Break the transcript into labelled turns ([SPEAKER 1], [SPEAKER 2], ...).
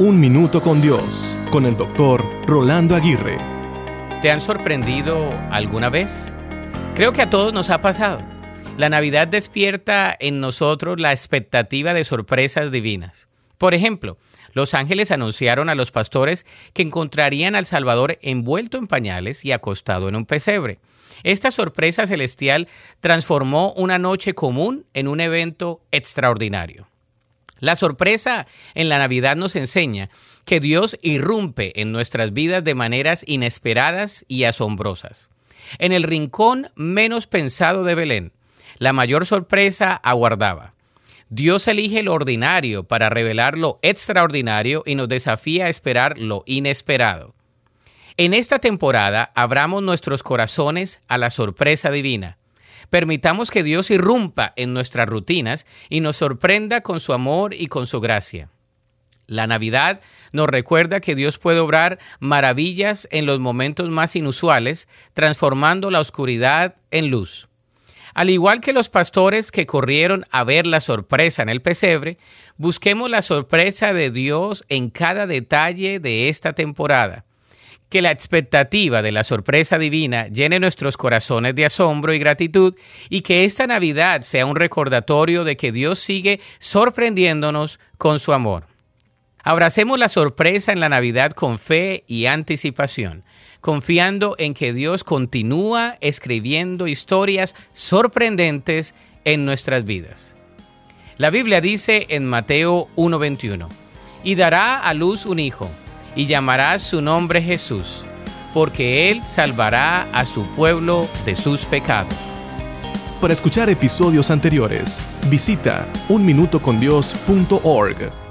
[SPEAKER 1] Un Minuto con Dios, con el doctor Rolando Aguirre.
[SPEAKER 2] ¿Te han sorprendido alguna vez? Creo que a todos nos ha pasado. La Navidad despierta en nosotros la expectativa de sorpresas divinas. Por ejemplo, los ángeles anunciaron a los pastores que encontrarían al Salvador envuelto en pañales y acostado en un pesebre. Esta sorpresa celestial transformó una noche común en un evento extraordinario. La sorpresa en la Navidad nos enseña que Dios irrumpe en nuestras vidas de maneras inesperadas y asombrosas. En el rincón menos pensado de Belén, la mayor sorpresa aguardaba. Dios elige lo ordinario para revelar lo extraordinario y nos desafía a esperar lo inesperado. En esta temporada abramos nuestros corazones a la sorpresa divina Permitamos que Dios irrumpa en nuestras rutinas y nos sorprenda con su amor y con su gracia. La Navidad nos recuerda que Dios puede obrar maravillas en los momentos más inusuales, transformando la oscuridad en luz. Al igual que los pastores que corrieron a ver la sorpresa en el pesebre, busquemos la sorpresa de Dios en cada detalle de esta temporada que la expectativa de la sorpresa divina llene nuestros corazones de asombro y gratitud y que esta Navidad sea un recordatorio de que Dios sigue sorprendiéndonos con su amor. Abracemos la sorpresa en la Navidad con fe y anticipación, confiando en que Dios continúa escribiendo historias sorprendentes en nuestras vidas. La Biblia dice en Mateo 1:21, y dará a luz un hijo y llamará su nombre Jesús, porque Él salvará a su pueblo de sus pecados.
[SPEAKER 1] Para escuchar episodios anteriores, visita unminutocondios.org.